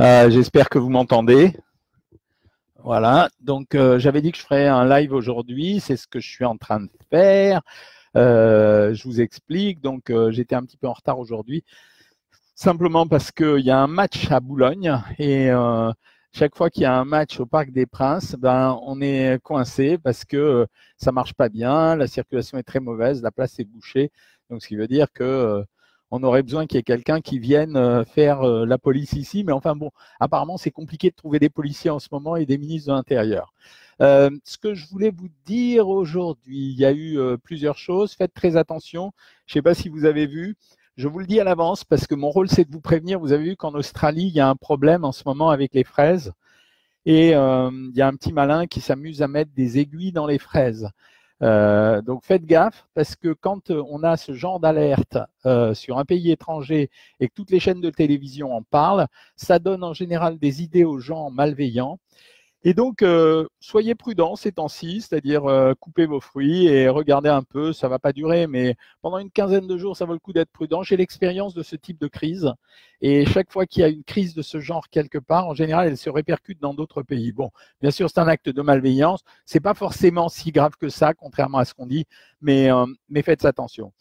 Euh, j'espère que vous m'entendez. Voilà, donc euh, j'avais dit que je ferais un live aujourd'hui, c'est ce que je suis en train de faire. Euh, je vous explique, donc j'étais un petit peu en retard aujourd'hui, simplement parce qu'il y a un match à Boulogne et chaque fois qu'il y a un match au Parc des Princes, ben on est coincé parce que ça marche pas bien, la circulation est très mauvaise, la place est bouchée, donc ce qui veut dire que on aurait besoin qu'il y ait quelqu'un qui vienne euh, faire euh, la police ici. Mais enfin bon, apparemment, c'est compliqué de trouver des policiers en ce moment et des ministres de l'Intérieur. Euh, ce que je voulais vous dire aujourd'hui, il y a eu plusieurs choses. Faites très attention. Je ne sais pas si vous avez vu. Je vous le dis à l'avance parce que mon rôle, c'est de vous prévenir. Vous avez vu qu'en Australie, il y a un problème en ce moment avec les fraises. Et il y a un petit malin qui s'amuse à mettre des aiguilles dans les fraises. Euh, donc faites gaffe parce que quand euh, on a ce genre d'alerte euh, sur un pays étranger et que toutes les chaînes de télévision en parlent, ça donne en général des idées aux gens malveillants et donc, euh, soyez prudents ces temps-ci, c'est-à-dire euh, coupez vos fruits et regardez un peu, ça va pas durer, mais pendant une quinzaine de jours, ça vaut le coup d'être prudent. J'ai l'expérience de ce type de crise et chaque fois qu'il y a une crise de ce genre quelque part, en général, elle se répercute dans d'autres pays. Bon, bien sûr, c'est un acte de malveillance, c'est pas forcément si grave que ça, contrairement à ce qu'on dit, mais, euh, mais faites attention.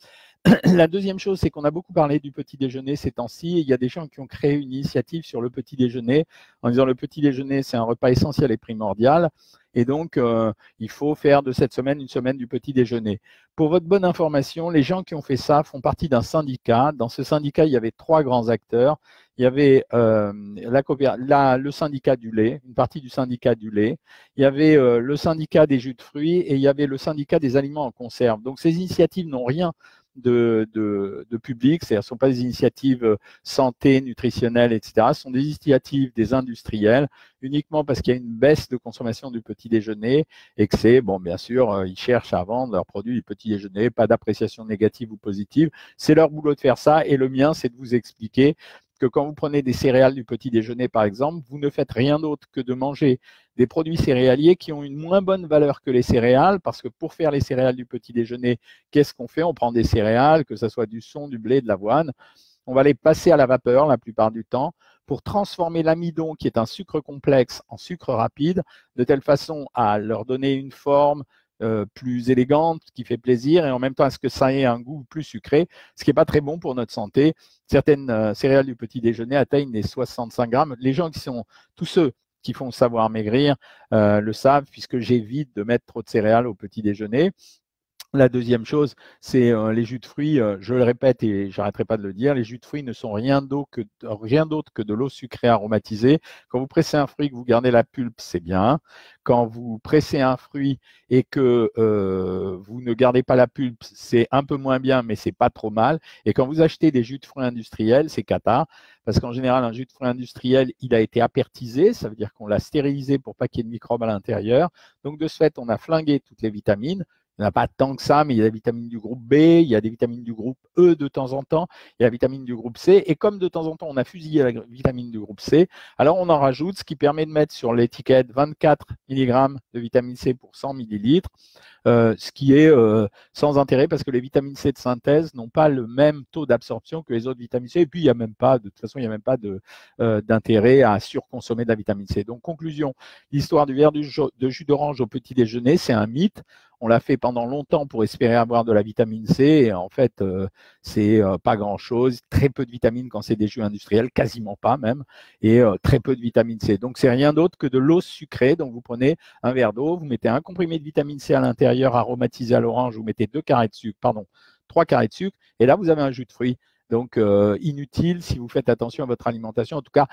La deuxième chose, c'est qu'on a beaucoup parlé du petit déjeuner ces temps-ci. Il y a des gens qui ont créé une initiative sur le petit déjeuner en disant le petit déjeuner, c'est un repas essentiel et primordial. Et donc, euh, il faut faire de cette semaine une semaine du petit déjeuner. Pour votre bonne information, les gens qui ont fait ça font partie d'un syndicat. Dans ce syndicat, il y avait trois grands acteurs. Il y avait euh, le syndicat du lait, une partie du syndicat du lait. Il y avait euh, le syndicat des jus de fruits et il y avait le syndicat des aliments en conserve. Donc, ces initiatives n'ont rien de, de, de public, c'est-à-dire ne sont pas des initiatives euh, santé, nutritionnelles, etc. Ce sont des initiatives des industriels uniquement parce qu'il y a une baisse de consommation du petit déjeuner et que c'est, bon, bien sûr, euh, ils cherchent à vendre leurs produits du petit déjeuner, pas d'appréciation négative ou positive. C'est leur boulot de faire ça et le mien, c'est de vous expliquer que quand vous prenez des céréales du petit déjeuner, par exemple, vous ne faites rien d'autre que de manger des produits céréaliers qui ont une moins bonne valeur que les céréales, parce que pour faire les céréales du petit déjeuner, qu'est-ce qu'on fait? On prend des céréales, que ce soit du son, du blé, de l'avoine, on va les passer à la vapeur la plupart du temps pour transformer l'amidon, qui est un sucre complexe, en sucre rapide, de telle façon à leur donner une forme, euh, plus élégante, qui fait plaisir, et en même temps à ce que ça ait un goût plus sucré, ce qui n'est pas très bon pour notre santé. Certaines euh, céréales du petit déjeuner atteignent les 65 grammes. Les gens qui sont, tous ceux qui font savoir maigrir euh, le savent, puisque j'évite de mettre trop de céréales au petit déjeuner. La deuxième chose, c'est euh, les jus de fruits. Euh, je le répète et j'arrêterai pas de le dire, les jus de fruits ne sont rien d'autre que, que de l'eau sucrée aromatisée. Quand vous pressez un fruit que vous gardez la pulpe, c'est bien. Quand vous pressez un fruit et que euh, vous ne gardez pas la pulpe, c'est un peu moins bien, mais c'est pas trop mal. Et quand vous achetez des jus de fruits industriels, c'est cata, parce qu'en général, un jus de fruits industriel, il a été apertisé, ça veut dire qu'on l'a stérilisé pour pas qu'il y ait de microbes à l'intérieur. Donc de ce fait, on a flingué toutes les vitamines. Il n'y en a pas tant que ça, mais il y a des vitamines du groupe B, il y a des vitamines du groupe E de temps en temps, il y a la vitamine du groupe C. Et comme de temps en temps, on a fusillé la vitamine du groupe C, alors on en rajoute, ce qui permet de mettre sur l'étiquette 24 mg de vitamine C pour 100 ml. Euh, ce qui est euh, sans intérêt parce que les vitamines C de synthèse n'ont pas le même taux d'absorption que les autres vitamines C. Et puis, il n'y a même pas, de toute façon, il n'y a même pas euh, d'intérêt à surconsommer de la vitamine C. Donc, conclusion, l'histoire du verre de jus d'orange au petit déjeuner, c'est un mythe. On l'a fait pendant longtemps pour espérer avoir de la vitamine C. Et en fait, c'est pas grand-chose. Très peu de vitamines quand c'est des jus industriels, quasiment pas même. Et très peu de vitamine C. Donc, c'est rien d'autre que de l'eau sucrée. Donc, vous prenez un verre d'eau, vous mettez un comprimé de vitamine C à l'intérieur aromatisé à l'orange, vous mettez deux carrés de sucre, pardon, trois carrés de sucre, et là vous avez un jus de fruits. Donc euh, inutile si vous faites attention à votre alimentation. En tout cas,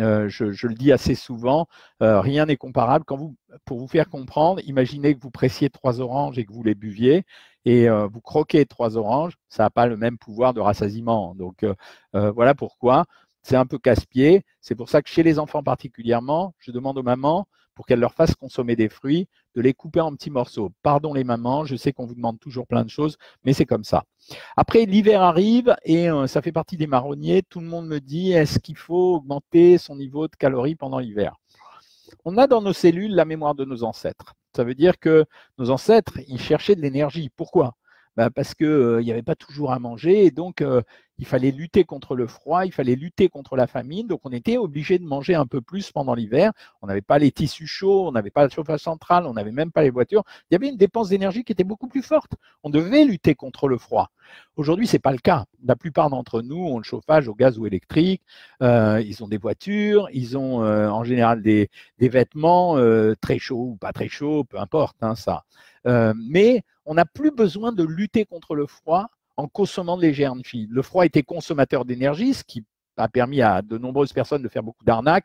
euh, je, le dis assez souvent, euh, rien n'est comparable. Quand vous, pour vous faire comprendre, imaginez que vous pressiez trois oranges et que vous les buviez, et vous croquez trois oranges, ça n'a pas le même pouvoir de rassasiement. Donc voilà pourquoi c'est un peu casse-pied. C'est pour ça que chez les enfants particulièrement, je demande aux mamans pour qu'elles leur fassent consommer des fruits, de les couper en petits morceaux. Pardon les mamans, je sais qu'on vous demande toujours plein de choses, mais c'est comme ça. Après, l'hiver arrive et euh, ça fait partie des marronniers. Tout le monde me dit, est-ce qu'il faut augmenter son niveau de calories pendant l'hiver? On a dans nos cellules la mémoire de nos ancêtres. Ça veut dire que nos ancêtres, ils cherchaient de l'énergie. Pourquoi? Bah, parce qu'il n'y avait pas toujours à manger et donc il fallait lutter contre le froid, il fallait lutter contre la famine, donc on était obligé de manger un peu plus pendant l'hiver. On n'avait pas les tissus chauds, on n'avait pas la chauffage central, on n'avait même pas les voitures. Il y avait une dépense d'énergie qui était beaucoup plus forte. On devait lutter contre le froid. Aujourd'hui, c'est pas le cas. La plupart d'entre nous ont le chauffage au gaz ou électrique. Euh, ils ont des voitures, ils ont euh, en général des, vêtements euh, très chauds ou pas très chauds, peu importe hein, ça. mais on n'a plus besoin de lutter contre le froid en consommant de l'énergie. Le froid était consommateur d'énergie, ce qui a permis à de nombreuses personnes de faire beaucoup d'arnaques.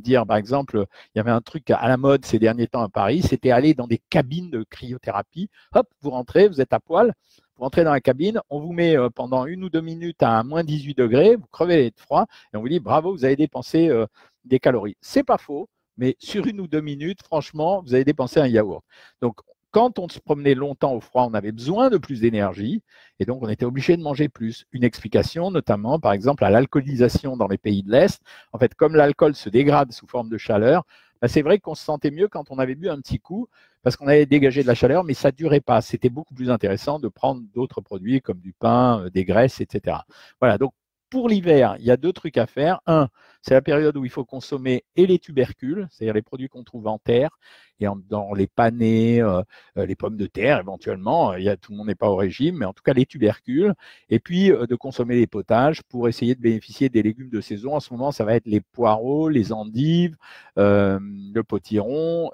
dire, par exemple, il y avait un truc à la mode ces derniers temps à Paris, c'était aller dans des cabines de cryothérapie. Hop, vous rentrez, vous êtes à poil, vous rentrez dans la cabine, on vous met euh, pendant une ou deux minutes à moins 18 degrés, vous crevez de froid et on vous dit bravo, vous avez dépensé euh, des calories. C'est pas faux, mais sur une ou deux minutes, franchement, vous avez dépensé un yaourt. Donc, quand on se promenait longtemps au froid, on avait besoin de plus d'énergie et donc on était obligé de manger plus. Une explication, notamment, par exemple, à l'alcoolisation dans les pays de l'Est. En fait, comme l'alcool se dégrade sous forme de chaleur, bah, c'est vrai qu'on se sentait mieux quand on avait bu un petit coup parce qu'on avait dégagé de la chaleur, mais ça ne durait pas. C'était beaucoup plus intéressant de prendre d'autres produits comme du pain, euh, des graisses, etc. Voilà, donc pour l'hiver, il y a deux trucs à faire. Un, c'est la période où il faut consommer et les tubercules, c'est-à-dire les produits qu'on trouve en terre, et dans les panais, euh, euh, les pommes de terre éventuellement. Il y a, tout le monde n'est pas au régime, mais en tout cas les tubercules. Et puis euh, de consommer les potages pour essayer de bénéficier des légumes de saison. En ce moment, ça va être les poireaux, les endives, le potiron,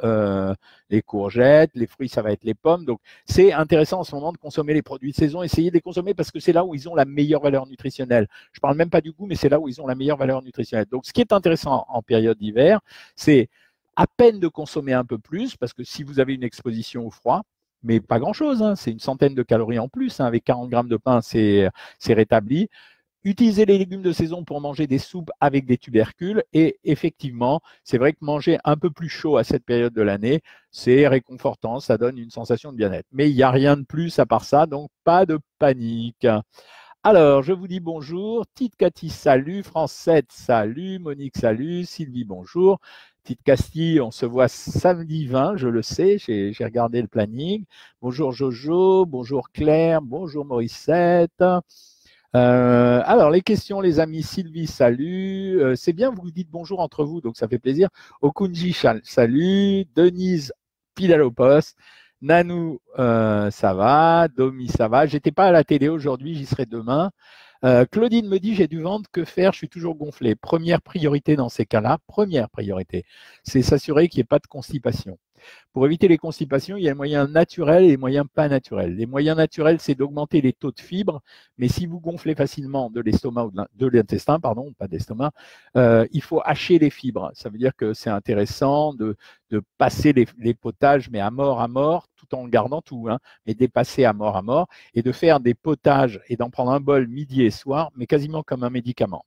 les courgettes, les fruits, ça va être les pommes. Donc c'est intéressant en ce moment de consommer les produits de saison. Essayez de les consommer parce que c'est là où ils ont la meilleure valeur nutritionnelle. Je parle même pas du goût, mais c'est là où ils ont la meilleure valeur nutritionnelle. Donc ce qui est intéressant en période d'hiver, c'est à peine de consommer un peu plus, parce que si vous avez une exposition au froid, mais pas grand-chose, hein, c'est une centaine de calories en plus, hein, avec 40 grammes de pain, c'est rétabli. Utilisez les légumes de saison pour manger des soupes avec des tubercules. Et effectivement, c'est vrai que manger un peu plus chaud à cette période de l'année, c'est réconfortant, ça donne une sensation de bien-être. Mais il n'y a rien de plus à part ça, donc pas de panique. Alors, je vous dis bonjour. Tite Cathy, salut. Francette, salut. Monique, salut. Sylvie, bonjour. Petite Castille, on se voit samedi 20, je le sais, j'ai regardé le planning. Bonjour Jojo, bonjour Claire, bonjour Morissette. Euh, alors, les questions, les amis. Sylvie, salut. Euh, c'est bien, vous dites bonjour entre vous, donc ça fait plaisir. Okunji, salut. Denise, au poste. Nanou, euh, ça va. Domi, ça va. J'étais pas à la télé aujourd'hui, j'y serai demain. Euh, Claudine me dit j'ai du ventre, que faire? Je suis toujours gonflé. Première priorité dans ces cas-là, première priorité, c'est s'assurer qu'il n'y ait pas de constipation. Pour éviter les constipations, il y a les moyens naturels et les moyens pas naturels. Les moyens naturels, c'est d'augmenter les taux de fibres, mais si vous gonflez facilement de l'estomac ou de l'intestin, pardon, pas d'estomac, euh, il faut hacher les fibres. Ça veut dire que c'est intéressant de, passer les, potages, mais à mort à mort, tout en gardant tout, hein, mais dépasser à mort à mort, et de faire des potages et d'en prendre un bol midi et soir, mais quasiment comme un médicament.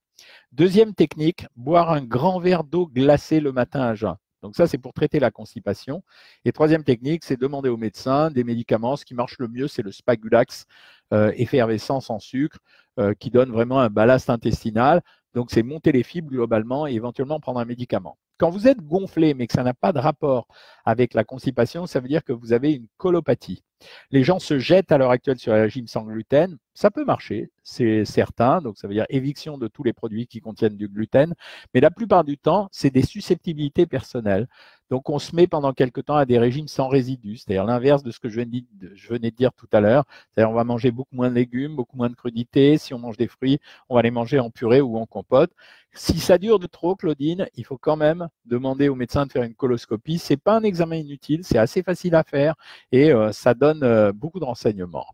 Deuxième technique, boire un grand verre d'eau glacée le matin à jeun. Donc ça, c'est pour traiter la constipation. Et troisième technique, c'est demander au médecin des médicaments. Ce qui marche le mieux, c'est le spagulax euh, effervescent sans sucre, euh, qui donne vraiment un ballast intestinal. Donc c'est monter les fibres globalement et éventuellement prendre un médicament. Quand vous êtes gonflé, mais que ça n'a pas de rapport avec la constipation, ça veut dire que vous avez une colopathie. Les gens se jettent à l'heure actuelle sur le régime sans gluten. Ça peut marcher, c'est certain. Donc, ça veut dire éviction de tous les produits qui contiennent du gluten. Mais la plupart du temps, c'est des susceptibilités personnelles. Donc, on se met pendant quelque temps à des régimes sans résidus, c'est-à-dire l'inverse de ce que je venais de dire tout à l'heure. C'est-à-dire, on va manger beaucoup moins de légumes, beaucoup moins de crudités. Si on mange des fruits, on va les manger en purée ou en compote. Si ça dure de trop, Claudine, il faut quand même demander au médecin de faire une coloscopie. C'est pas un examen inutile, c'est assez facile à faire et euh, ça donne euh, beaucoup de renseignements.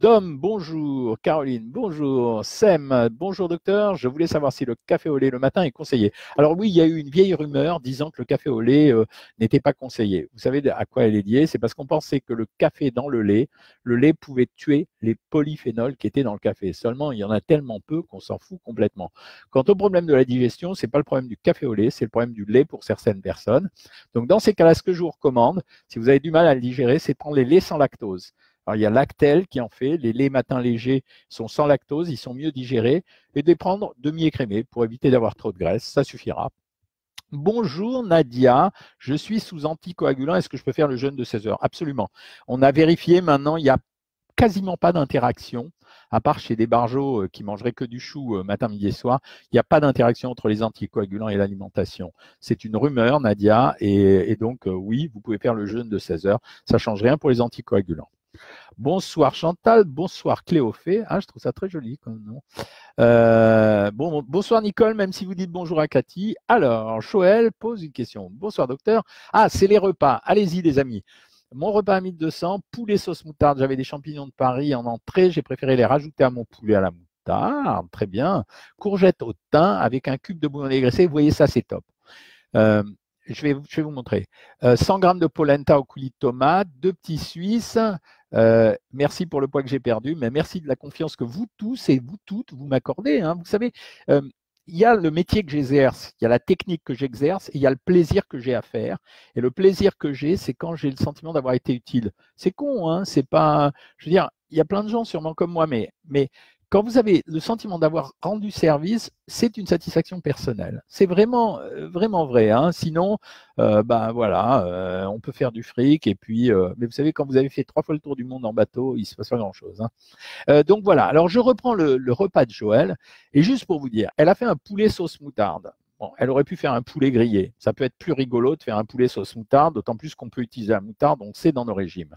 Dom, bonjour. Caroline, bonjour. Sem, bonjour docteur. Je voulais savoir si le café au lait le matin est conseillé. Alors oui, il y a eu une vieille rumeur disant que le café au lait euh, n'était pas conseillé. Vous savez à quoi elle est liée? C'est parce qu'on pensait que le café dans le lait, le lait pouvait tuer les polyphénols qui étaient dans le café. Seulement, il y en a tellement peu qu'on s'en fout complètement. Quant au problème de la digestion, c'est pas le problème du café au lait, c'est le problème du lait pour certaines personnes. Donc dans ces cas-là, ce que je vous recommande, si vous avez du mal à le digérer, c'est de prendre les laits sans lactose. Alors, il y a Lactel qui en fait. Les laits matins légers sont sans lactose, ils sont mieux digérés. Et de les prendre demi-écrémés pour éviter d'avoir trop de graisse, ça suffira. Bonjour Nadia, je suis sous anticoagulant. Est-ce que je peux faire le jeûne de 16 heures? Absolument. On a vérifié maintenant, il y a quasiment pas d'interaction, à part chez des barjots euh, qui mangeraient que du chou euh, matin, midi et soir. Il n'y a pas d'interaction entre les anticoagulants et l'alimentation. C'est une rumeur, Nadia, et, donc oui, vous pouvez faire le jeûne de 16 heures. Ça change rien pour les anticoagulants. Bonsoir Chantal, bonsoir Cléophée. Ah, je trouve ça très joli comme. Euh, bon, bonsoir Nicole, même si vous dites bonjour à Cathy. Alors, Joël pose une question. Bonsoir docteur. Ah, c'est les repas. Allez-y les amis. Mon repas à 1200, poulet sauce moutarde. J'avais des champignons de Paris en entrée. J'ai préféré les rajouter à mon poulet à la moutarde. Très bien. Courgette au thym avec un cube de bouillon dégraissé. Vous voyez ça, c'est top. Euh, je vais, je vais, vous montrer. 100 euh, g de polenta au coulis de tomate, deux petits Suisses, euh, merci pour le poids que j'ai perdu, mais merci de la confiance que vous tous et vous toutes vous m'accordez. Hein. Vous savez, euh, il y a le métier que j'exerce, il y a la technique que j'exerce, et il y a le plaisir que j'ai à faire. Et le plaisir que j'ai, c'est quand j'ai le sentiment d'avoir été utile. C'est con, hein C'est pas, je veux dire, il y a plein de gens sûrement comme moi, mais, mais quand vous avez le sentiment d'avoir rendu service, c'est une satisfaction personnelle. C'est vraiment, euh, vraiment vrai. Hein. Sinon, euh, ben voilà, euh, on peut faire du fric et puis, mais vous savez, quand vous avez fait trois fois le tour du monde en bateau, il se passe pas grand chose. Hein. donc voilà. Alors je reprends le, le repas de Joël et juste pour vous dire, elle a fait un poulet sauce moutarde elle aurait pu faire un poulet grillé. Ça peut être plus rigolo de faire un poulet sauce moutarde, d'autant plus qu'on peut utiliser la moutarde, donc c'est dans nos régimes.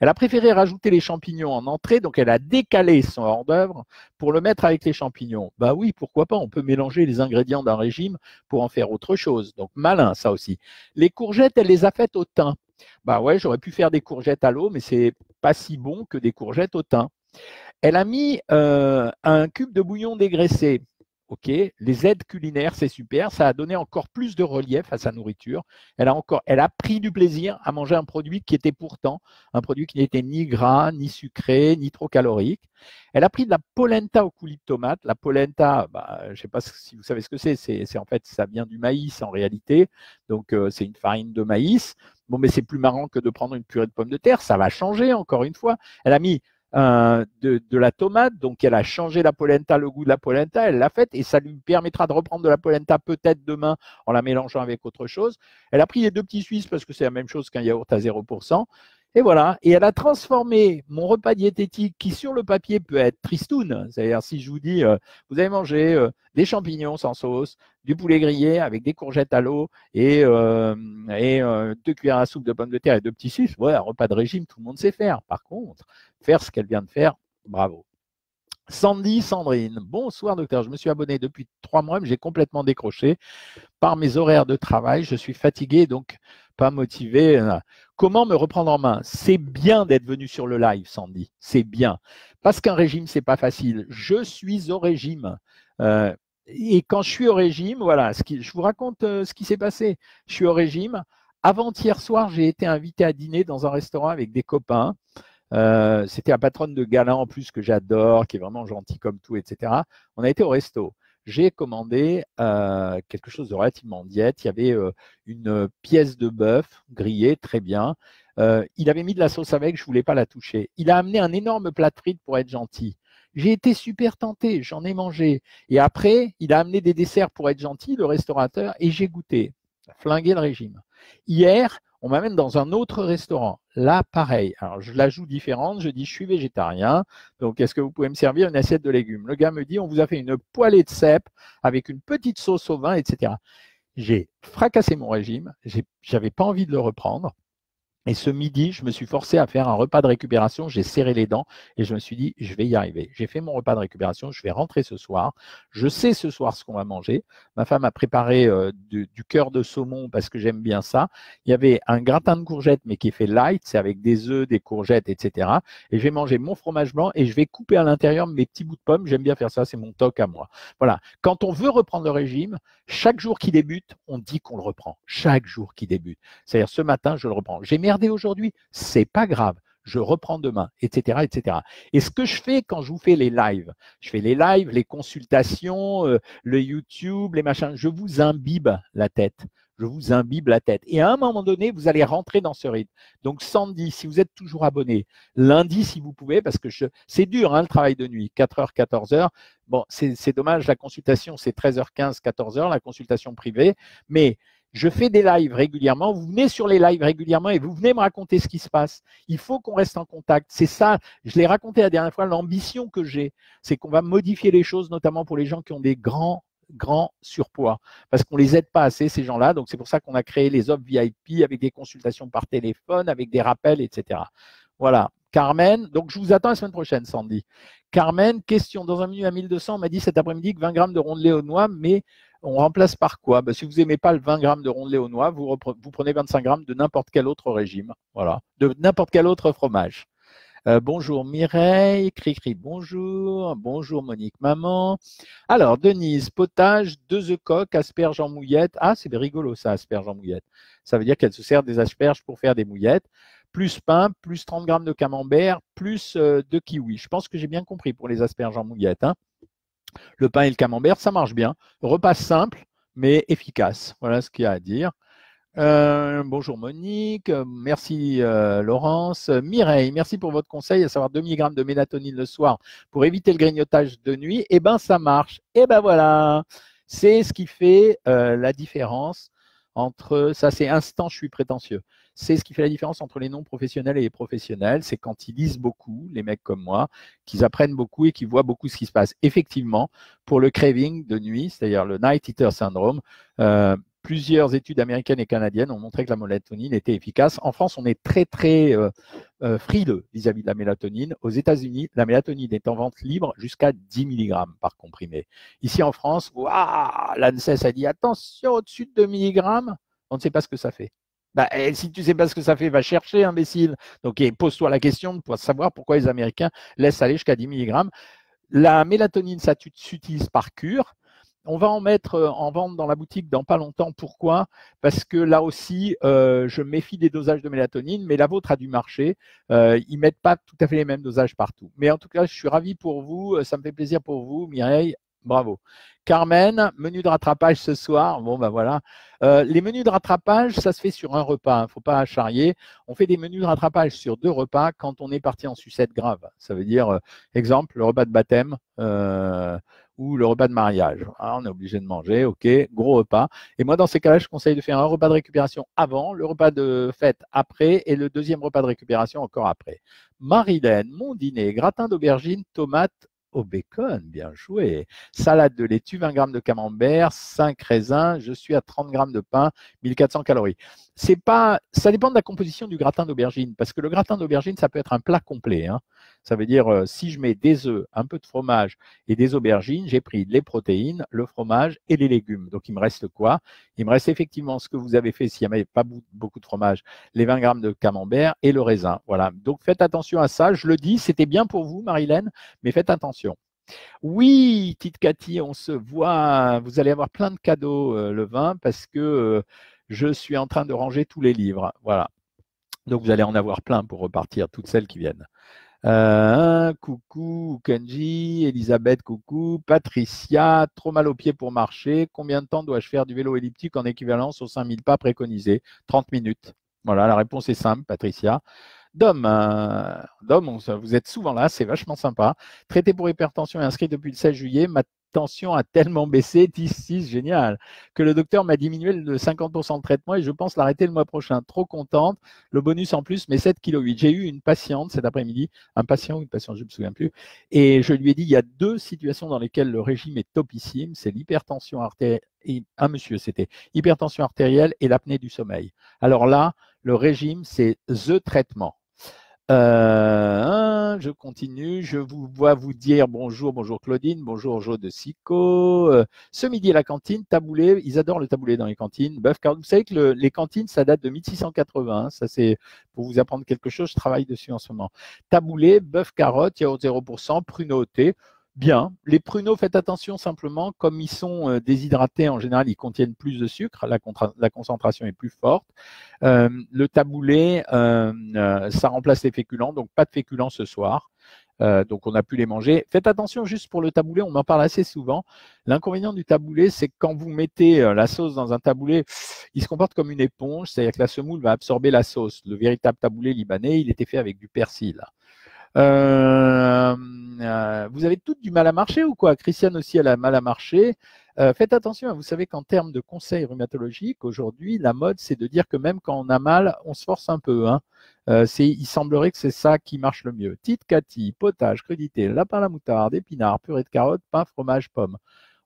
Elle a préféré rajouter les champignons en entrée, donc elle a décalé son hors d'œuvre pour le mettre avec les champignons. Bah oui, pourquoi pas, on peut mélanger les ingrédients d'un régime pour en faire autre chose. Donc malin, ça aussi. Les courgettes, elle les a faites au thym. Bah ouais, j'aurais pu faire des courgettes à l'eau, mais c'est pas si bon que des courgettes au thym. Elle a mis euh, un cube de bouillon dégraissé. OK, les aides culinaires, c'est super. Ça a donné encore plus de relief à sa nourriture. Elle a encore, elle a pris du plaisir à manger un produit qui était pourtant un produit qui n'était ni gras, ni sucré, ni trop calorique. Elle a pris de la polenta au coulis de tomate. La polenta, bah, je ne sais pas si vous savez ce que c'est. C'est en fait, ça vient du maïs en réalité. Donc, euh, c'est une farine de maïs. Bon, mais c'est plus marrant que de prendre une purée de pommes de terre. Ça va changer encore une fois. Elle a mis euh, de, la tomate. Donc, elle a changé la polenta, le goût de la polenta, elle l'a faite et ça lui permettra de reprendre de la polenta peut-être demain en la mélangeant avec autre chose. Elle a pris les deux petits Suisses parce que c'est la même chose qu'un yaourt à 0%. Et voilà. Et elle a transformé mon repas diététique qui, sur le papier, peut être tristoun. C'est-à-dire, si je vous dis, euh, vous avez mangé euh, des champignons sans sauce, du poulet grillé avec des courgettes à l'eau et, euh, deux cuillères à soupe de pommes de terre et deux petits sucres, ouais, un repas de régime, tout le monde sait faire. Par contre, faire ce qu'elle vient de faire, bravo. Sandy Sandrine, bonsoir docteur, je me suis abonné depuis trois mois, mais j'ai complètement décroché par mes horaires de travail. Je suis fatigué, donc pas motivé. Comment me reprendre en main? C'est bien d'être venu sur le live, Sandy. C'est bien. Parce qu'un régime, c'est pas facile. Je suis au régime. Euh, et quand je suis au régime, voilà, je vous raconte euh, ce qui s'est passé. Je suis au régime. Avant-hier soir, j'ai été invité à dîner dans un restaurant avec des copains. Euh, c'était la patronne de Gala en plus que j'adore, qui est vraiment gentil comme tout, etc. On a été au resto j'ai commandé euh, quelque chose de relativement diète. Il y avait euh, une pièce de bœuf grillée, très bien. Euh, il avait mis de la sauce avec, je ne voulais pas la toucher. Il a amené un énorme plat de frites pour être gentil. J'ai été super tenté, j'en ai mangé. Et après, il a amené des desserts pour être gentil, le restaurateur, et j'ai goûté. Flingué le régime. Hier, on m'amène dans un autre restaurant. Là, pareil. Alors, je la joue différente. Je dis, je suis végétarien. Donc, est-ce que vous pouvez me servir une assiette de légumes? Le gars me dit, on vous a fait une poêlée de cèpes avec une petite sauce au vin, etc. J'ai fracassé mon régime. J'avais pas envie de le reprendre. Et ce midi, je me suis forcé à faire un repas de récupération. J'ai serré les dents et je me suis dit, je vais y arriver. J'ai fait mon repas de récupération. Je vais rentrer ce soir. Je sais ce soir ce qu'on va manger. Ma femme a préparé euh, du, cœur de saumon parce que j'aime bien ça. Il y avait un gratin de courgettes, mais qui est fait light. C'est avec des œufs, des courgettes, etc. Et je vais manger mon fromage blanc et je vais couper à l'intérieur mes petits bouts de pommes. J'aime bien faire ça. C'est mon toc à moi. Voilà. Quand on veut reprendre le régime, chaque jour qui débute, on dit qu'on le reprend. Chaque jour qui débute. C'est-à-dire ce matin, je le reprends. J'ai aujourd'hui, c'est pas grave. Je reprends demain, etc., etc. Et ce que je fais quand je vous fais les lives, je fais les lives, les consultations, euh, le YouTube, les machins, je vous imbibe la tête je vous imbibe la tête. Et à un moment donné, vous allez rentrer dans ce rythme. Donc samedi, si vous êtes toujours abonné, lundi si vous pouvez, parce que c'est dur hein, le travail de nuit, 4h, 14h. Bon, c'est dommage, la consultation c'est 13h15, 14h, la consultation privée, mais Je fais des lives régulièrement. Vous venez sur les lives régulièrement et vous venez me raconter ce qui se passe. Il faut qu'on reste en contact. C'est ça. Je l'ai raconté la dernière fois. L'ambition que j'ai, c'est qu'on va modifier les choses, notamment pour les gens qui ont des grands grands surpoids parce qu'on les aide pas assez ces gens-là. Donc c'est pour ça qu'on a créé les offres VIP avec des consultations par téléphone, avec des rappels, etc. Voilà. Carmen, donc je vous attends la semaine prochaine, Sandy. Carmen, question. Dans un menu à 1200, on m'a dit cet après-midi que 20 grammes de rondelets aux noix, mais on remplace par quoi? Ben, Si vous n'aimez pas le 20 grammes de rondelets aux noix, vous, vous prenez 25 grammes de n'importe quel autre régime. Voilà. De n'importe quel autre fromage. Euh, bonjour Mireille, Cricri, bonjour. Bonjour Monique Maman. Alors, Denise, potage, deux œufs coques, asperges en mouillette. Ah, c'est rigolo ça, asperges en mouillette. Ça veut dire qu'elle se sert des asperges pour faire des mouillettes. Plus pain, plus 30 grammes de camembert, plus euh, de kiwi. Je pense que j'ai bien compris pour les asperges en mouillette. Hein. Le pain et le camembert, ça marche bien. Repas simple, mais efficace. Voilà ce qu'il y a à dire. Euh, bonjour Monique, merci euh, Laurence. Mireille, merci pour votre conseil, à savoir 2 mg de mélatonine le soir pour éviter le grignotage de nuit. Eh bien, ça marche. Eh ben voilà, c'est ce qui fait la différence entre, ça c'est instant, je suis prétentieux, c'est ce qui fait la différence entre les non professionnels et les professionnels, c'est quand ils lisent beaucoup, les mecs comme moi, qu'ils apprennent beaucoup et qu'ils voient beaucoup ce qui se passe. Effectivement, pour le craving de nuit, c'est-à-dire le night eater syndrome, plusieurs études américaines et canadiennes ont montré que la mélatonine était efficace. En France, on est très, très euh, euh, frileux vis-à-vis de la mélatonine. Aux États-Unis, la mélatonine est en vente libre jusqu'à 10 mg par comprimé. Ici en France, l'ANSES a dit attention, au-dessus de 2 mg, on ne sait pas ce que ça fait. Bah, si tu ne sais pas ce que ça fait, va chercher, imbécile. Donc, pose-toi la question pour savoir pourquoi les Américains laissent aller jusqu'à 10 mg. La mélatonine, ça s'utilise par cure on va en mettre euh, en vente dans la boutique dans pas longtemps. Pourquoi? Parce que là aussi, euh, je méfie des dosages de mélatonine, mais la vôtre a dû marcher. Euh, ils mettent pas tout à fait les mêmes dosages partout. Mais en tout cas, je suis ravi pour vous. Ça me fait plaisir pour vous, Mireille. Bravo. Carmen, menu de rattrapage ce soir. Bon, ben voilà. Euh, les menus de rattrapage, ça se fait sur un repas. Il hein. ne faut pas charrier. On fait des menus de rattrapage sur deux repas quand on est parti en sucette grave. Ça veut dire, exemple, le repas de baptême ou le repas de mariage. Ah, on est obligé de manger, ok, gros repas. Et moi, dans ces cas-là, je conseille de faire un repas de récupération avant, le repas de fête après et le deuxième repas de récupération encore après. Marilène, mon dîner, gratin d'aubergine, tomates, au bacon, bien joué. Salade de laitue, 20 grammes de camembert, 5 raisins, je suis à 30 grammes de pain, 1400 calories. C'est pas, ça dépend de la composition du gratin d'aubergine, parce que le gratin d'aubergine, ça peut être un plat complet. Hein. Ça veut dire, euh, si je mets des œufs, un peu de fromage et des aubergines, j'ai pris les protéines, le fromage et les légumes. Donc, il me reste quoi? Il me reste effectivement ce que vous avez fait s'il n'y avait pas beaucoup de fromage, les 20 grammes de camembert et le raisin. Voilà. Donc, faites attention à ça. Je le dis, c'était bien pour vous, Marilène, mais faites attention. Oui, petite Cathy, on se voit. Vous allez avoir plein de cadeaux euh, le 20 parce que euh, je suis en train de ranger tous les livres. Voilà. Donc vous allez en avoir plein pour repartir, toutes celles qui viennent. Euh, coucou Kenji, Elisabeth, coucou, Patricia, trop mal aux pieds pour marcher. Combien de temps dois-je faire du vélo elliptique en équivalence aux 5000 pas préconisés? 30 minutes. Voilà, la réponse est simple, Patricia. Dom, euh, Dom, vous êtes souvent là, c'est vachement sympa. Traité pour hypertension et inscrit depuis le 16 juillet. Tension a tellement baissé, 10-6, génial, que le docteur m'a diminué de 50% de traitement et je pense l'arrêter le mois prochain. Trop contente. Le bonus en plus, mais 7,8 kg. J'ai eu une patiente cet après-midi, un patient ou une patiente, je ne me souviens plus, et je lui ai dit il y a deux situations dans lesquelles le régime est topissime, c'est l'hypertension artérielle, un monsieur c'était hypertension artérielle et l'apnée du sommeil. Alors là, le régime, c'est the traitement. Euh, je continue. Je vous vois vous dire bonjour, bonjour Claudine, bonjour Jo de Sico. Euh, ce midi à la cantine, taboulé. Ils adorent le taboulé dans les cantines. Bœuf Vous savez que les cantines, ça date de 1680. Ça, c'est pour vous apprendre quelque chose. Je travaille dessus en ce moment. Taboulé, bœuf carotte, yaourt 0%, pruneau au thé. Bien. Les pruneaux, faites attention simplement, comme ils sont euh, déshydratés, en général, ils contiennent plus de sucre, la, concentration est plus forte. Euh, le taboulé, euh, ça remplace les féculents, donc pas de féculents ce soir. donc on a pu les manger. Faites attention juste pour le taboulé, on en parle assez souvent. L'inconvénient du taboulé, c'est que quand vous mettez la sauce dans un taboulé, il se comporte comme une éponge, c'est-à-dire que la semoule va absorber la sauce. Le véritable taboulé libanais, il était fait avec du persil. Euh, euh, vous avez toutes du mal à marcher ou quoi? Christiane aussi, elle a mal à marcher. Euh, faites attention, hein, vous savez qu'en termes de conseils rhumatologiques, aujourd'hui, la mode, c'est de dire que même quand on a mal, on se force un peu. Hein. il semblerait que c'est ça qui marche le mieux. Tite Cathy, potage, crudité, lapin à la moutarde, épinards, purée de carottes, pain, fromage, pomme.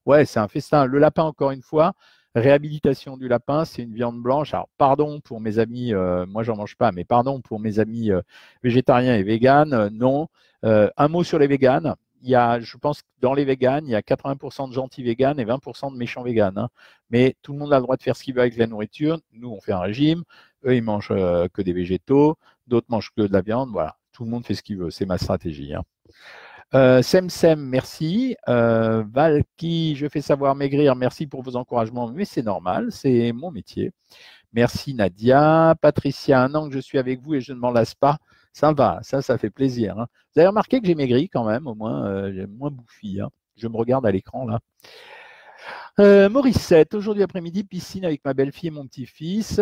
Ouais, c'est un festin. Le lapin, encore une fois, réhabilitation du lapin, c'est une viande blanche. Alors, pardon pour mes amis, euh, moi j'en mange pas, mais pardon pour mes amis euh, végétariens et véganes, euh, non. un mot sur les véganes. Il y a, je pense que dans les véganes, il y a 80% de gentils véganes et 20% de méchants véganes. Hein. Mais tout le monde a le droit de faire ce qu'il veut avec la nourriture. Nous, on fait un régime. Eux, ils mangent que des végétaux. D'autres mangent que de la viande. Voilà. Tout le monde fait ce qu'il veut. C'est ma stratégie. Hein. Euh, Sem Sem, merci. Euh, Valky, je fais savoir maigrir, merci pour vos encouragements, mais c'est normal, c'est mon métier. Merci Nadia. Patricia, un an que je suis avec vous et je ne m'en lasse pas. Ça va, ça, ça fait plaisir. Hein. Vous avez remarqué que j'ai maigri quand même, au moins, euh, j'ai moins bouffi. Hein. Je me regarde à l'écran là. Euh, 7, aujourd'hui après-midi, piscine avec ma belle-fille et mon petit-fils.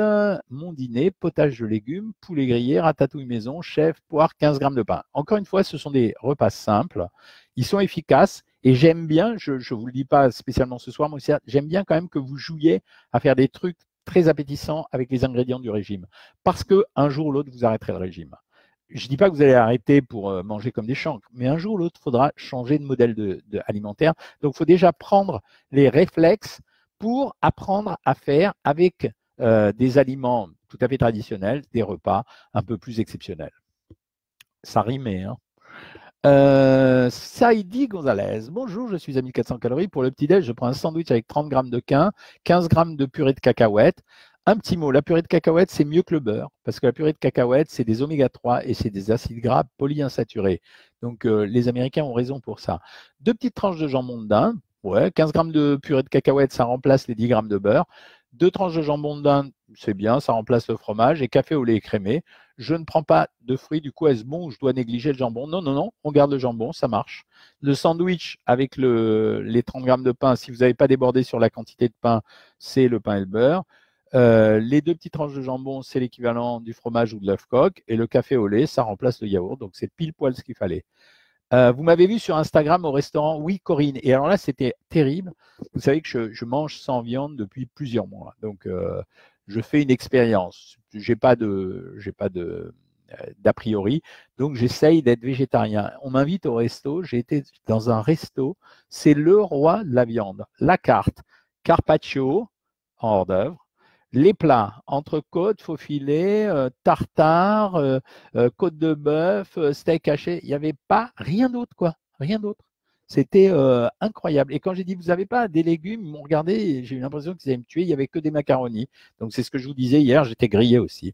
Mon dîner, potage de légumes, poulet grillé, ratatouille maison, chef, poire, 15 grammes de pain. Encore une fois, ce sont des repas simples. Ils sont efficaces et j'aime bien, je ne vous le dis pas spécialement ce soir, j'aime bien quand même que vous jouiez à faire des trucs très appétissants avec les ingrédients du régime. Parce que un jour ou l'autre, vous arrêterez le régime je ne dis pas que vous allez arrêter pour euh, manger comme des chancres, mais un jour ou l'autre, il faudra changer de modèle alimentaire. Donc, il faut déjà prendre les réflexes pour apprendre à faire avec euh, des aliments tout à fait traditionnels, des repas un peu plus exceptionnels. Ça rimait, hein euh, Saïdi Gonzalez, bonjour, je suis à 1400 calories. Pour le petit-déj, je prends un sandwich avec 30 grammes de quin, 15 grammes de purée de cacahuètes, un petit mot, la purée de cacahuètes, c'est mieux que le beurre, parce que la purée de cacahuètes, c'est des oméga 3 et c'est des acides gras polyinsaturés. Donc euh, les Américains ont raison pour ça. Deux petites tranches de jambon de dinde, ouais, 15 grammes de purée de cacahuètes, ça remplace les 10 grammes de beurre. Deux tranches de jambon de c'est bien, ça remplace le fromage. Et café au lait écrémé. Je ne prends pas de fruits, du coup, est-ce bon ou je dois négliger le jambon? Non, non, non, on garde le jambon, ça marche. Le sandwich avec le, les 30 grammes de pain, si vous n'avez pas débordé sur la quantité de pain, c'est le pain et le beurre. Euh, les deux petites tranches de jambon, c'est l'équivalent du fromage ou de l'œuf coq. Et le café au lait, ça remplace le yaourt. Donc, c'est pile poil ce qu'il fallait. Euh, vous m'avez vu sur Instagram au restaurant Oui Corinne. Et alors là, c'était terrible. Vous savez que je, mange sans viande depuis plusieurs mois. Donc, euh, je fais une expérience. J'ai pas de, j'ai pas de d'a priori. Donc, j'essaye d'être végétarien. On m'invite au resto. J'ai été dans un resto. C'est le roi de la viande. La carte. Carpaccio en hors d'œuvre les plats, entrecôte, faux filet, euh, tartare, euh, euh, côte de bœuf, steak haché, il n'y avait pas rien d'autre, quoi. Rien d'autre. C'était incroyable. Et quand j'ai dit, vous n'avez pas des légumes, ils m'ont regardé j'ai eu l'impression qu'ils allaient me tuer. Il n'y avait que des macaronis. Donc, c'est ce que je vous disais hier, j'étais grillé aussi.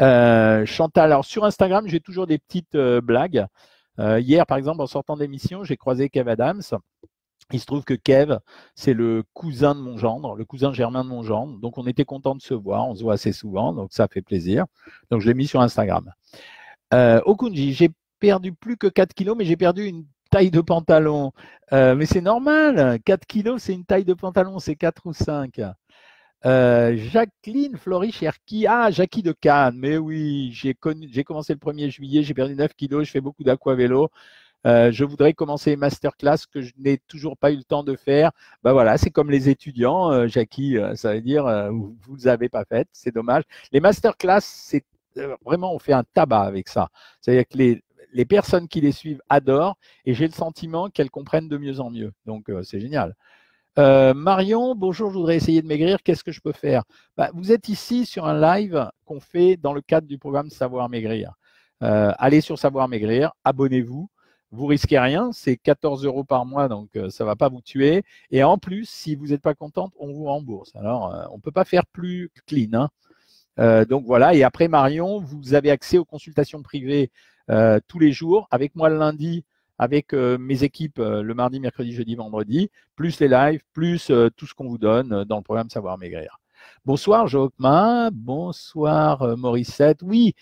Chantal, alors sur Instagram, j'ai toujours des petites blagues. hier, par exemple, en sortant d'émission, j'ai croisé Kev Adams. Il se trouve que Kev, c'est le cousin de mon gendre, le cousin germain de mon gendre. Donc, on était content de se voir. On se voit assez souvent. Donc, ça fait plaisir. Donc, je l'ai mis sur Instagram. Euh, Okunji, j'ai perdu plus que 4 kilos, mais j'ai perdu une taille de pantalon. Euh, mais c'est normal. 4 kilos, c'est une taille de pantalon. C'est 4 ou 5. Euh, Jacqueline Flory Cherki. Ah, Jackie de Cannes. Mais oui, j'ai commencé le 1er juillet. J'ai perdu 9 kilos. Je fais beaucoup d'aquavélo. Euh, je voudrais commencer une masterclass que je n'ai toujours pas eu le temps de faire. Ben voilà, c'est comme les étudiants, euh, Jackie, euh, ça veut dire vous ne avez pas fait, c'est dommage. Les masterclass, c'est vraiment on fait un tabac avec ça. C'est-à-dire que les, les personnes qui les suivent adorent et j'ai le sentiment qu'elles comprennent de mieux en mieux. Donc c'est génial. Marion, bonjour, je voudrais essayer de maigrir. Qu'est-ce que je peux faire? Bah, Vous êtes ici sur un live qu'on fait dans le cadre du programme Savoir Maigrir. allez sur Savoir Maigrir, abonnez-vous vous risquez rien, c'est 14 euros par mois, donc euh, ça ne va pas vous tuer. Et en plus, si vous n'êtes pas contente, on vous rembourse. Alors, euh, on ne peut pas faire plus clean. Hein. Euh, donc voilà, et après Marion, vous avez accès aux consultations privées tous les jours, avec moi le lundi, avec mes équipes le mardi, mercredi, jeudi, vendredi, plus les lives, plus tout ce qu'on vous donne dans le programme Savoir Maigrir. Bonsoir Jocma, bonsoir Mauricette. Oui,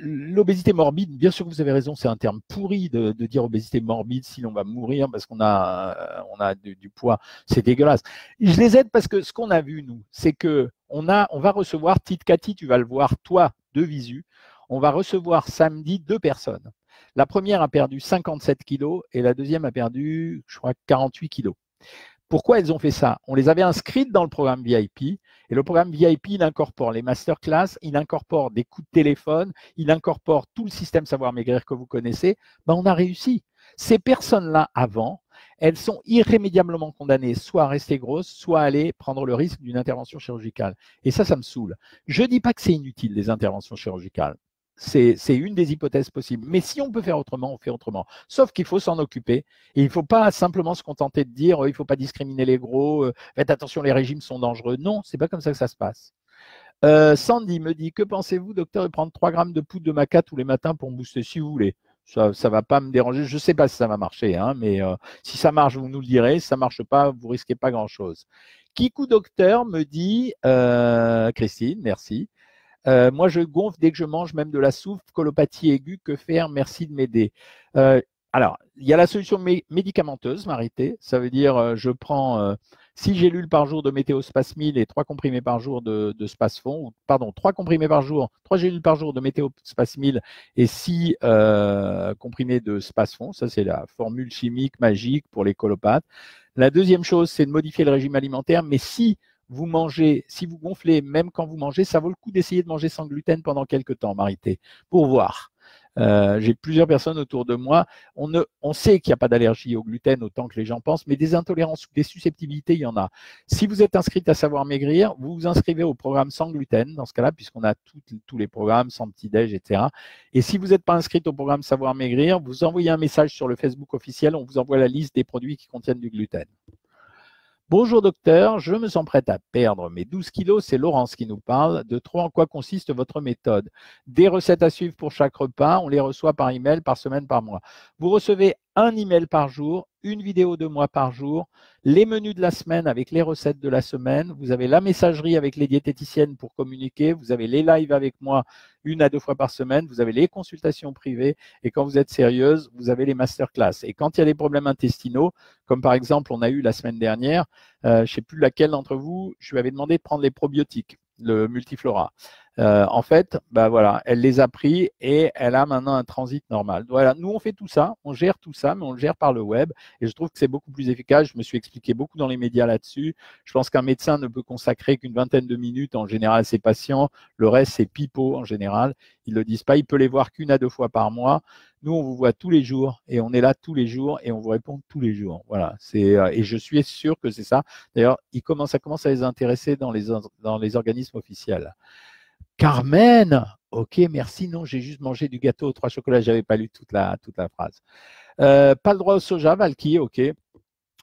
L'obésité morbide, bien sûr que vous avez raison, c'est un terme pourri de, dire obésité morbide si l'on va mourir parce qu'on a, euh, on a du, poids, c'est dégueulasse. Je les aide parce que ce qu'on a vu nous, c'est que on a, on va recevoir Tite Cathy, tu vas le voir toi de visu. On va recevoir samedi deux personnes. La première a perdu 57 kilos et la deuxième a perdu, je crois, 48 kilos. Pourquoi elles ont fait ça? On les avait inscrites dans le programme VIP et le programme VIP, il incorpore les masterclass, il incorpore des coups de téléphone, il incorpore tout le système savoir maigrir que vous connaissez. Ben, on a réussi. Ces personnes-là, avant, elles sont irrémédiablement condamnées soit à rester grosses, soit à aller prendre le risque d'une intervention chirurgicale. Et ça, ça me saoule. Je ne dis pas que c'est inutile, les interventions chirurgicales. C'est une des hypothèses possibles. Mais si on peut faire autrement, on fait autrement. Sauf qu'il faut s'en occuper. Il ne faut pas simplement se contenter de dire euh, il ne faut pas discriminer les gros, euh, faites attention, les régimes sont dangereux. Non, c'est pas comme ça que ça se passe. Euh, Sandy me dit que pensez-vous, docteur, de prendre 3 grammes de poudre de maca tous les matins pour me booster Si vous voulez? Ça ne va pas me déranger. Je ne sais pas si ça va marcher, hein, mais si ça marche, vous nous le direz. Si ça ne marche pas, vous risquez pas grand-chose. Kikou Docteur me dit, Christine, merci. Euh, moi, je gonfle dès que je mange même de la soupe, colopathie aiguë, que faire? Merci de m'aider. Euh, alors, il y a la solution médicamenteuse, Marité. Ça veut dire, euh, je prends 6 gélules par jour de météospasmil et 3 comprimés par jour de, de spasfon, pardon, 3 comprimés par jour, 3 gélules par jour de météospasmil et 6 comprimés de spasfon. Ça, c'est la formule chimique magique pour les colopathes. La deuxième chose, c'est de modifier le régime alimentaire, mais si vous mangez, si vous gonflez, même quand vous mangez, ça vaut le coup d'essayer de manger sans gluten pendant quelques temps, Marité, pour voir. Euh, j'ai plusieurs personnes autour de moi. On, ne, sait qu'il n'y a pas d'allergie au gluten autant que les gens pensent, mais des intolérances ou des susceptibilités, il y en a. Si vous êtes inscrite à Savoir Maigrir, vous vous inscrivez au programme sans gluten, dans ce cas-là, puisqu'on a tous les programmes sans petit-déj, etc. Et si vous n'êtes pas inscrite au programme Savoir Maigrir, vous envoyez un message sur le Facebook officiel, on vous envoie la liste des produits qui contiennent du gluten. Bonjour docteur, je me sens prête à perdre mes 12 kilos. C'est Laurence qui nous parle. De trop, en quoi consiste votre méthode Des recettes à suivre pour chaque repas. On les reçoit par email, par semaine, par mois. Vous recevez un email par jour, une vidéo de moi par jour, les menus de la semaine avec les recettes de la semaine. Vous avez la messagerie avec les diététiciennes pour communiquer. Vous avez les lives avec moi une à deux fois par semaine. Vous avez les consultations privées. Et quand vous êtes sérieuse, vous avez les masterclass. Et quand il y a des problèmes intestinaux, comme par exemple on a eu la semaine dernière, euh, je ne sais plus laquelle d'entre vous, je lui avais demandé de prendre les probiotiques, le multiflora. Euh, en fait, bah voilà, elle les a pris et elle a maintenant un transit normal. Voilà, nous on fait tout ça, on gère tout ça, mais on le gère par le web et je trouve que c'est beaucoup plus efficace. Je me suis expliqué beaucoup dans les médias là-dessus. Je pense qu'un médecin ne peut consacrer qu'une vingtaine de minutes en général à ses patients. Le reste c'est pipeau en général. Ils le disent pas. Il peut les voir qu'une à deux fois par mois. Nous, on vous voit tous les jours et on est là tous les jours et on vous répond tous les jours. Voilà. C'est euh, et je suis sûr que c'est ça. D'ailleurs, il commence, ça commence à les intéresser dans les dans les organismes officiels. Carmen, ok, merci. Non, j'ai juste mangé du gâteau aux trois chocolats. J'avais pas lu toute la, phrase. Euh, pas le droit au soja, Valky, ok.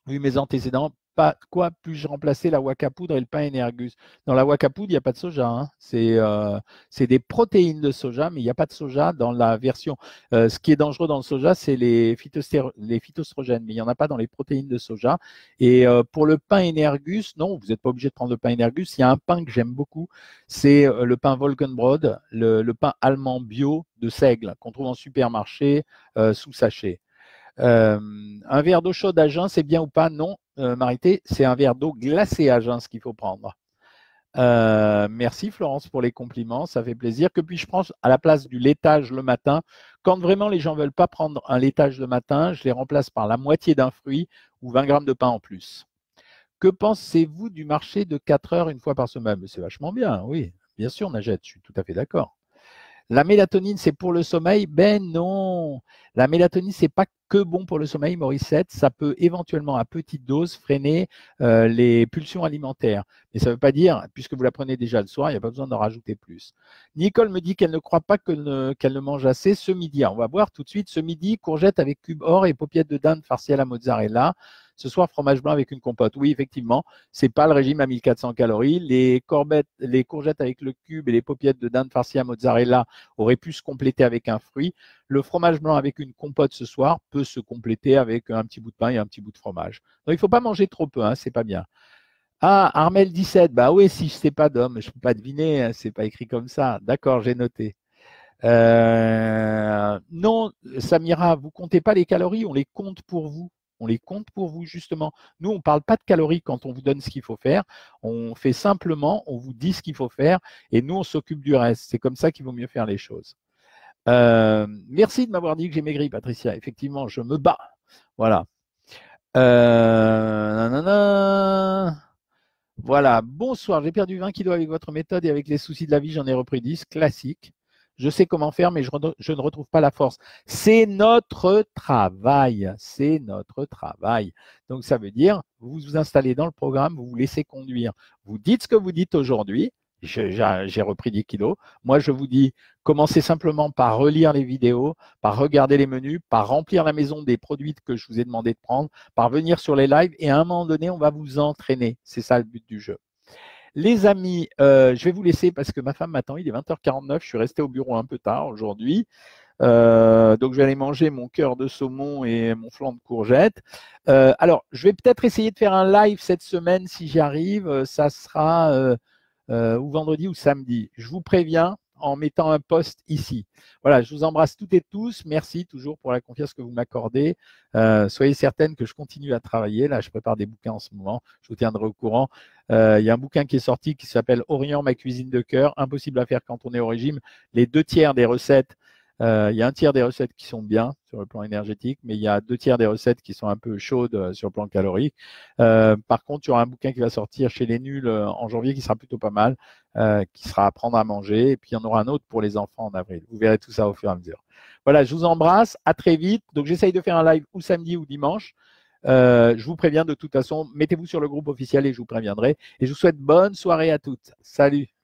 Vu mes antécédents, pas quoi puis-je remplacer la waka poudre et le pain Energus? Dans la waka poudre, il n'y a pas de soja. Hein. Euh, c'est des protéines de soja, mais il n'y a pas de soja dans la version. Euh, ce qui est dangereux dans le soja, c'est les, phytostrogènes, mais il n'y en a pas dans les protéines de soja. Et euh, pour le pain Energus, non, vous n'êtes pas obligé de prendre le pain Energus. Il y a un pain que j'aime beaucoup, c'est le pain Volkenbrod, le, le, pain allemand bio de seigle qu'on trouve en supermarché sous sachet. Un verre d'eau chaude à jeun, c'est bien ou pas? Non. Euh, Marité, c'est un verre d'eau glacée à jeun ce qu'il faut prendre. Euh, merci Florence pour les compliments, ça fait plaisir. Que puis-je prendre à la place du laitage le matin? Quand vraiment les gens ne veulent pas prendre un laitage le matin, je les remplace par la moitié d'un fruit ou 20 grammes de pain en plus. Que pensez-vous du marché de 4 heures une fois par semaine? C'est vachement bien, oui. Bien sûr, Najette, je suis tout à fait d'accord. La mélatonine, c'est pour le sommeil? Ben non. La mélatonine, c'est pas que bon pour le sommeil, Morissette. Ça peut éventuellement, à petite dose, freiner euh, les pulsions alimentaires. Mais ça ne veut pas dire, puisque vous la prenez déjà le soir, il n'y a pas besoin d'en rajouter plus. Nicole me dit qu'elle ne croit pas qu'elle ne, mange assez ce midi. on va voir tout de suite. Ce midi, courgette avec cube or et paupiètes de dinde farcies à la mozzarella. Ce soir, fromage blanc avec une compote. Oui, effectivement, c'est pas le régime à 1400 calories. Les, corbettes, les courgettes avec le cube et les paupiètes de dinde farcie à mozzarella auraient pu se compléter avec un fruit. Le fromage blanc avec une compote ce soir peut se compléter avec un petit bout de pain et un petit bout de fromage. Donc, il ne faut pas manger trop peu, hein, c'est pas bien. Ah, Armel 17, bah oui, si je sais pas d'homme, je ne peux pas deviner, hein, c'est pas écrit comme ça. D'accord, j'ai noté. Euh, non, Samira, vous comptez pas les calories, on les compte pour vous on les compte pour vous justement. Nous, on ne parle pas de calories quand on vous donne ce qu'il faut faire. On fait simplement, on vous dit ce qu'il faut faire et nous, on s'occupe du reste. C'est comme ça qu'il vaut mieux faire les choses. Euh, merci de m'avoir dit que j'ai maigri, Patricia. Effectivement, je me bats. Voilà. Euh, voilà. Bonsoir. J'ai perdu 20 kilos avec votre méthode et avec les soucis de la vie, j'en ai repris 10. Classique. Je sais comment faire, mais je, ne retrouve pas la force. C'est notre travail. C'est notre travail. Donc, ça veut dire, vous vous installez dans le programme, vous vous laissez conduire. Vous dites ce que vous dites aujourd'hui j'ai repris 10 kilos. Moi, je vous dis, commencez simplement par relire les vidéos, par regarder les menus, par remplir la maison des produits que je vous ai demandé de prendre, par venir sur les lives et à un moment donné, on va vous entraîner. C'est ça le but du jeu. Les amis, euh, je vais vous laisser parce que ma femme m'attend. Il est 20h49. Je suis resté au bureau un peu tard aujourd'hui. Euh, donc, je vais aller manger mon cœur de saumon et mon flanc de courgette. Euh, alors, je vais peut-être essayer de faire un live cette semaine si j'y arrive. Ça sera ou vendredi ou samedi. Je vous préviens en mettant un post ici. Voilà, je vous embrasse toutes et tous. Merci toujours pour la confiance que vous m'accordez. Euh, soyez certaines que je continue à travailler. Là, je prépare des bouquins en ce moment. Je vous tiendrai au courant. Euh, il y a un bouquin qui est sorti qui s'appelle Orient, ma cuisine de cœur. Impossible à faire quand on est au régime. Les deux tiers des recettes il y a un tiers des recettes qui sont bien sur le plan énergétique, mais il y a deux tiers des recettes qui sont un peu chaudes euh, sur le plan calorique. Euh, par contre, il y aura un bouquin qui va sortir chez les nuls en janvier qui sera plutôt pas mal, qui sera apprendre à manger. Et puis il y en aura un autre pour les enfants en avril. Vous verrez tout ça au fur et à mesure. Voilà, je vous embrasse. À très vite. Donc j'essaye de faire un live ou samedi ou dimanche. je vous préviens de toute façon, mettez-vous sur le groupe officiel et je vous préviendrai. Et je vous souhaite bonne soirée à toutes. Salut